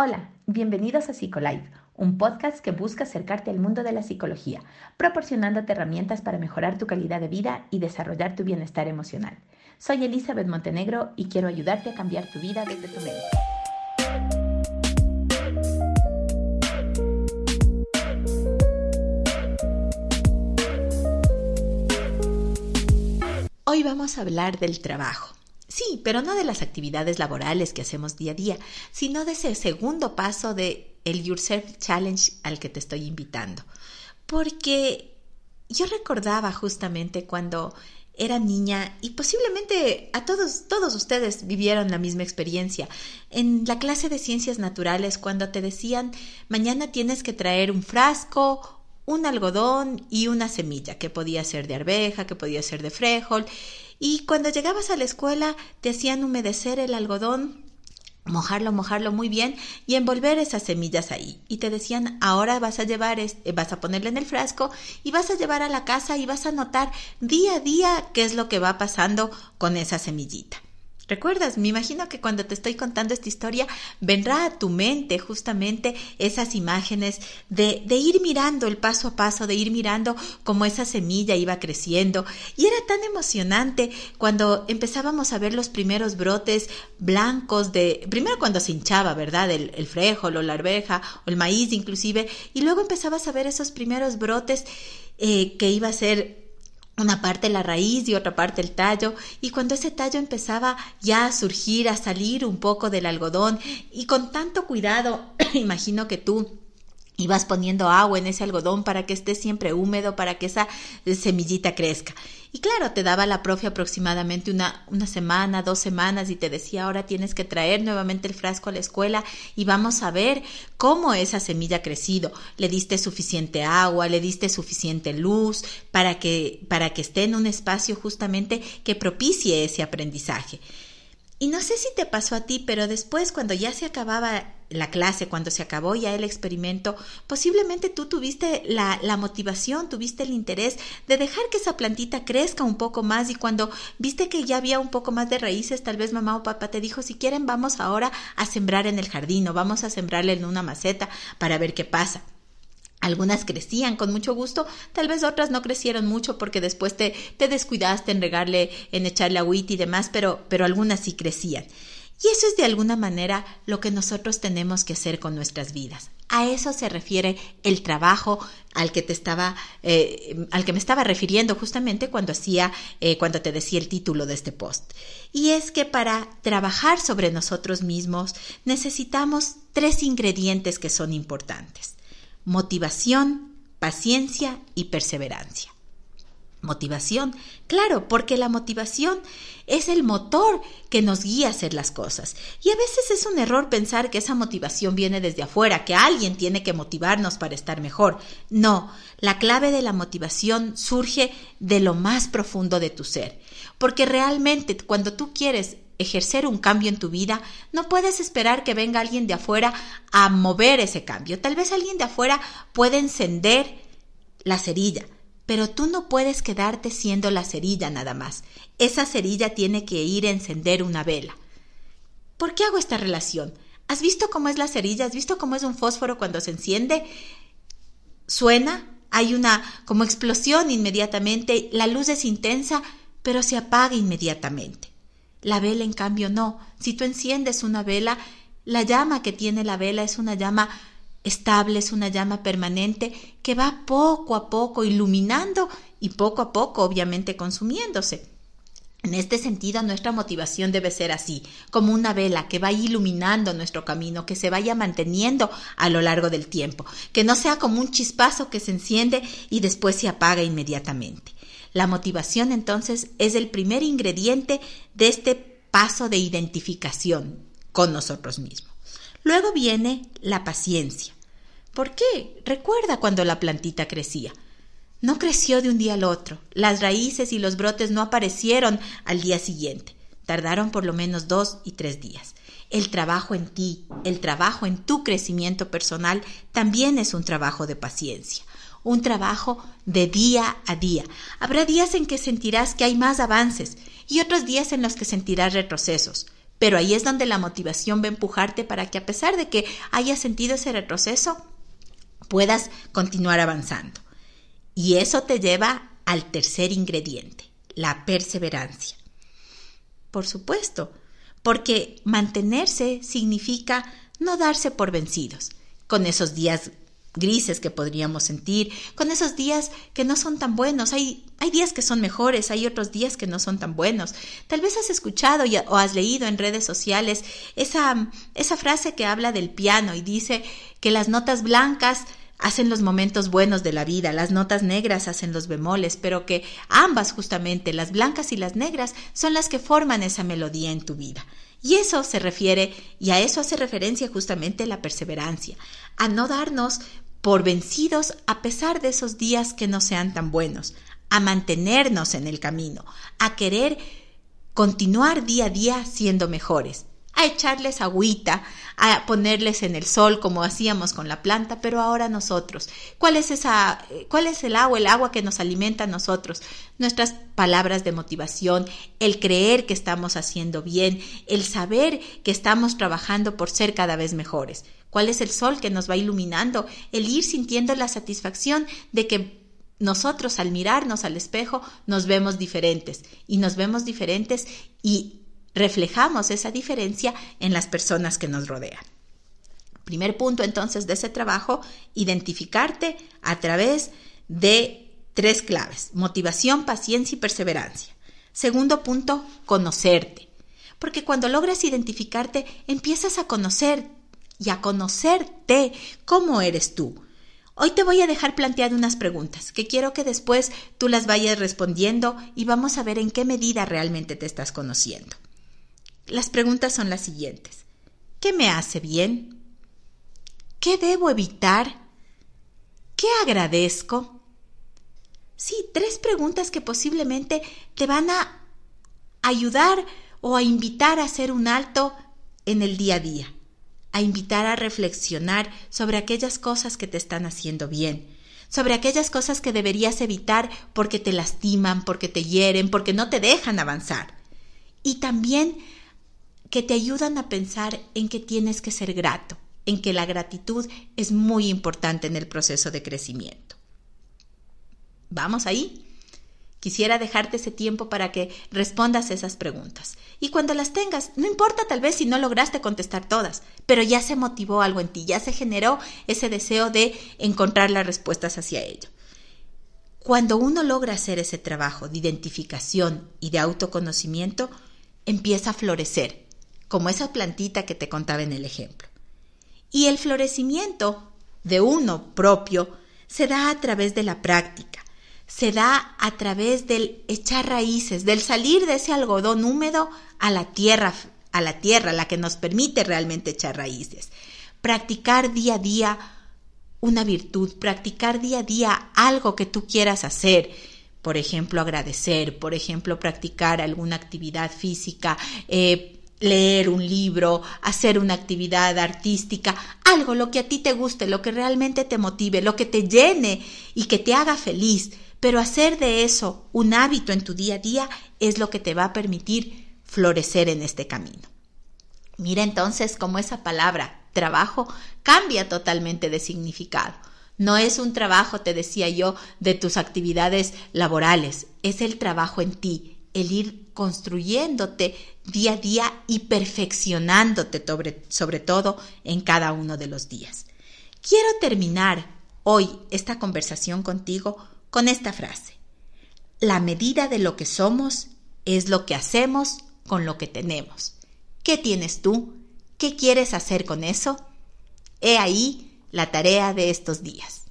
Hola, bienvenidos a PsicoLife, un podcast que busca acercarte al mundo de la psicología, proporcionándote herramientas para mejorar tu calidad de vida y desarrollar tu bienestar emocional. Soy Elizabeth Montenegro y quiero ayudarte a cambiar tu vida desde tu mente. Hoy vamos a hablar del trabajo. Sí, pero no de las actividades laborales que hacemos día a día, sino de ese segundo paso de el Yourself Challenge al que te estoy invitando. Porque yo recordaba justamente cuando era niña y posiblemente a todos todos ustedes vivieron la misma experiencia en la clase de ciencias naturales cuando te decían mañana tienes que traer un frasco, un algodón y una semilla que podía ser de arveja, que podía ser de frijol y cuando llegabas a la escuela te hacían humedecer el algodón mojarlo, mojarlo muy bien y envolver esas semillas ahí. Y te decían, ahora vas a llevar, eh, vas a ponerle en el frasco y vas a llevar a la casa y vas a notar día a día qué es lo que va pasando con esa semillita. ¿Recuerdas? Me imagino que cuando te estoy contando esta historia vendrá a tu mente justamente esas imágenes de, ir mirando el paso a paso, de ir mirando cómo esa semilla iba creciendo. Y era tan emocionante cuando empezábamos a ver los primeros brotes blancos de, primero cuando se hinchaba, ¿verdad? El, el o la arveja o el maíz inclusive, y luego empezabas a ver esos primeros brotes eh, que iba a ser una parte la raíz y otra parte el tallo, y cuando ese tallo empezaba ya a surgir, a salir un poco del algodón, y con tanto cuidado, imagino que tú ibas poniendo agua en ese algodón para que esté siempre húmedo, para que esa semillita crezca. Y claro, te daba la profe aproximadamente una, una semana, dos semanas y te decía, ahora tienes que traer nuevamente el frasco a la escuela y vamos a ver cómo esa semilla ha crecido. Le diste suficiente agua, le diste suficiente luz para que, para que esté en un espacio justamente que propicie ese aprendizaje. Y no sé si te pasó a ti, pero después cuando ya se acababa la clase, cuando se acabó ya el experimento, posiblemente tú tuviste la, la, motivación, tuviste el interés de dejar que esa plantita crezca un poco más y cuando viste que ya había un poco más de raíces, tal vez mamá o papá te dijo, si quieren vamos ahora a sembrar en el jardín o vamos a sembrarle en una maceta para ver qué pasa. Algunas crecían con mucho gusto, tal vez otras no crecieron mucho porque después te, te descuidaste en regarle, en echarle agüita y demás, pero, pero algunas sí crecían. Y eso es de alguna manera lo que nosotros tenemos que hacer con nuestras vidas. A eso se refiere el trabajo al que te estaba, eh, al que me estaba refiriendo justamente cuando hacía, eh, cuando te decía el título de este post. Y es que para trabajar sobre nosotros mismos necesitamos tres ingredientes que son importantes motivación, paciencia y perseverancia. Motivación, claro, porque la motivación es el motor que nos guía a hacer las cosas. Y a veces es un error pensar que esa motivación viene desde afuera, que alguien tiene que motivarnos para estar mejor. No, la clave de la motivación surge de lo más profundo de tu ser. Porque realmente cuando tú quieres ejercer un cambio en tu vida, no puedes esperar que venga alguien de afuera a mover ese cambio. Tal vez alguien de afuera puede encender la cerilla, pero tú no puedes quedarte siendo la cerilla nada más. Esa cerilla tiene que ir a encender una vela. ¿Por qué hago esta relación? ¿Has visto cómo es la cerilla? ¿Has visto cómo es un fósforo cuando se enciende? Suena, hay una como explosión inmediatamente, la luz es intensa, pero se apaga inmediatamente. La vela, en cambio, no. Si tú enciendes una vela, la llama que tiene la vela es una llama estable, es una llama permanente que va poco a poco iluminando y poco a poco, obviamente, consumiéndose. En este sentido, nuestra motivación debe ser así, como una vela que va iluminando nuestro camino, que se vaya manteniendo a lo largo del tiempo, que no sea como un chispazo que se enciende y después se apaga inmediatamente. La motivación entonces es el primer ingrediente de este paso de identificación con nosotros mismos. Luego viene la paciencia. ¿Por qué? Recuerda cuando la plantita crecía. No creció de un día al otro. Las raíces y los brotes no aparecieron al día siguiente. Tardaron por lo menos dos y tres días. El trabajo en ti, el trabajo en tu crecimiento personal también es un trabajo de paciencia, un trabajo de día a día. Habrá días en que sentirás que hay más avances y otros días en los que sentirás retrocesos. Pero ahí es donde la motivación va a empujarte para que a pesar de que hayas sentido ese retroceso, puedas continuar avanzando. Y eso te lleva al tercer ingrediente, la perseverancia. Por supuesto, porque mantenerse significa no darse por vencidos, con esos días grises que podríamos sentir, con esos días que no son tan buenos. Hay, hay días que son mejores, hay otros días que no son tan buenos. Tal vez has escuchado o has leído en redes sociales esa, esa frase que habla del piano y dice que las notas blancas hacen los momentos buenos de la vida, las notas negras hacen los bemoles, pero que ambas justamente, las blancas y las negras, son las que forman esa melodía en tu vida. Y eso se refiere, y a eso hace referencia justamente la perseverancia, a no darnos por vencidos a pesar de esos días que no sean tan buenos, a mantenernos en el camino, a querer continuar día a día siendo mejores a echarles agüita, a ponerles en el sol como hacíamos con la planta, pero ahora nosotros. ¿Cuál es esa cuál es el agua, el agua que nos alimenta a nosotros? Nuestras palabras de motivación, el creer que estamos haciendo bien, el saber que estamos trabajando por ser cada vez mejores. ¿Cuál es el sol que nos va iluminando? El ir sintiendo la satisfacción de que nosotros al mirarnos al espejo nos vemos diferentes y nos vemos diferentes y reflejamos esa diferencia en las personas que nos rodean. Primer punto entonces de ese trabajo, identificarte a través de tres claves, motivación, paciencia y perseverancia. Segundo punto, conocerte. Porque cuando logras identificarte, empiezas a conocer y a conocerte cómo eres tú. Hoy te voy a dejar plantear unas preguntas que quiero que después tú las vayas respondiendo y vamos a ver en qué medida realmente te estás conociendo. Las preguntas son las siguientes. ¿Qué me hace bien? ¿Qué debo evitar? ¿Qué agradezco? Sí, tres preguntas que posiblemente te van a ayudar o a invitar a hacer un alto en el día a día, a invitar a reflexionar sobre aquellas cosas que te están haciendo bien, sobre aquellas cosas que deberías evitar porque te lastiman, porque te hieren, porque no te dejan avanzar. Y también que te ayudan a pensar en que tienes que ser grato, en que la gratitud es muy importante en el proceso de crecimiento. ¿Vamos ahí? Quisiera dejarte ese tiempo para que respondas esas preguntas. Y cuando las tengas, no importa tal vez si no lograste contestar todas, pero ya se motivó algo en ti, ya se generó ese deseo de encontrar las respuestas hacia ello. Cuando uno logra hacer ese trabajo de identificación y de autoconocimiento, empieza a florecer como esa plantita que te contaba en el ejemplo. Y el florecimiento de uno propio se da a través de la práctica, se da a través del echar raíces, del salir de ese algodón húmedo a la tierra, a la tierra, la que nos permite realmente echar raíces. Practicar día a día una virtud, practicar día a día algo que tú quieras hacer, por ejemplo, agradecer, por ejemplo, practicar alguna actividad física, eh, leer un libro, hacer una actividad artística, algo, lo que a ti te guste, lo que realmente te motive, lo que te llene y que te haga feliz. Pero hacer de eso un hábito en tu día a día es lo que te va a permitir florecer en este camino. Mira entonces cómo esa palabra trabajo cambia totalmente de significado. No es un trabajo, te decía yo, de tus actividades laborales, es el trabajo en ti, el ir construyéndote día a día y perfeccionándote sobre, sobre todo en cada uno de los días. Quiero terminar hoy esta conversación contigo con esta frase. La medida de lo que somos es lo que hacemos con lo que tenemos. ¿Qué tienes tú? ¿Qué quieres hacer con eso? He ahí la tarea de estos días.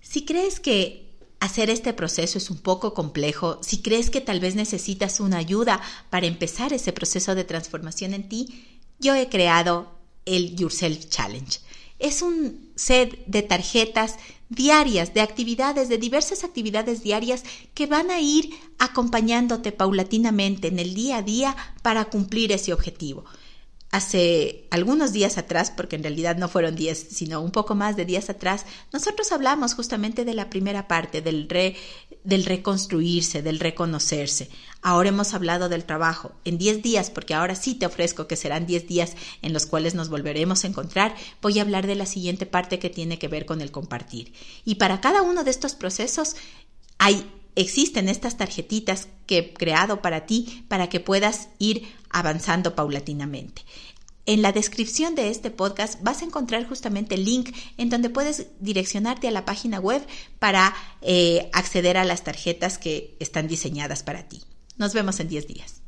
Si crees que hacer este proceso es un poco complejo, si crees que tal vez necesitas una ayuda para empezar ese proceso de transformación en ti, yo he creado el Yourself Challenge. Es un set de tarjetas diarias, de actividades, de diversas actividades diarias que van a ir acompañándote paulatinamente en el día a día para cumplir ese objetivo hace algunos días atrás, porque en realidad no fueron días, sino un poco más de días atrás, nosotros hablamos justamente de la primera parte, del, re, del reconstruirse, del reconocerse. Ahora hemos hablado del trabajo. En 10 días, porque ahora sí te ofrezco que serán 10 días en los cuales nos volveremos a encontrar, voy a hablar de la siguiente parte que tiene que ver con el compartir. Y para cada uno de estos procesos hay existen estas tarjetitas que he creado para ti para que puedas ir avanzando paulatinamente. En la descripción de este podcast vas a encontrar justamente el link en donde puedes direccionarte a la página web para eh, acceder a las tarjetas que están diseñadas para ti. Nos vemos en 10 días.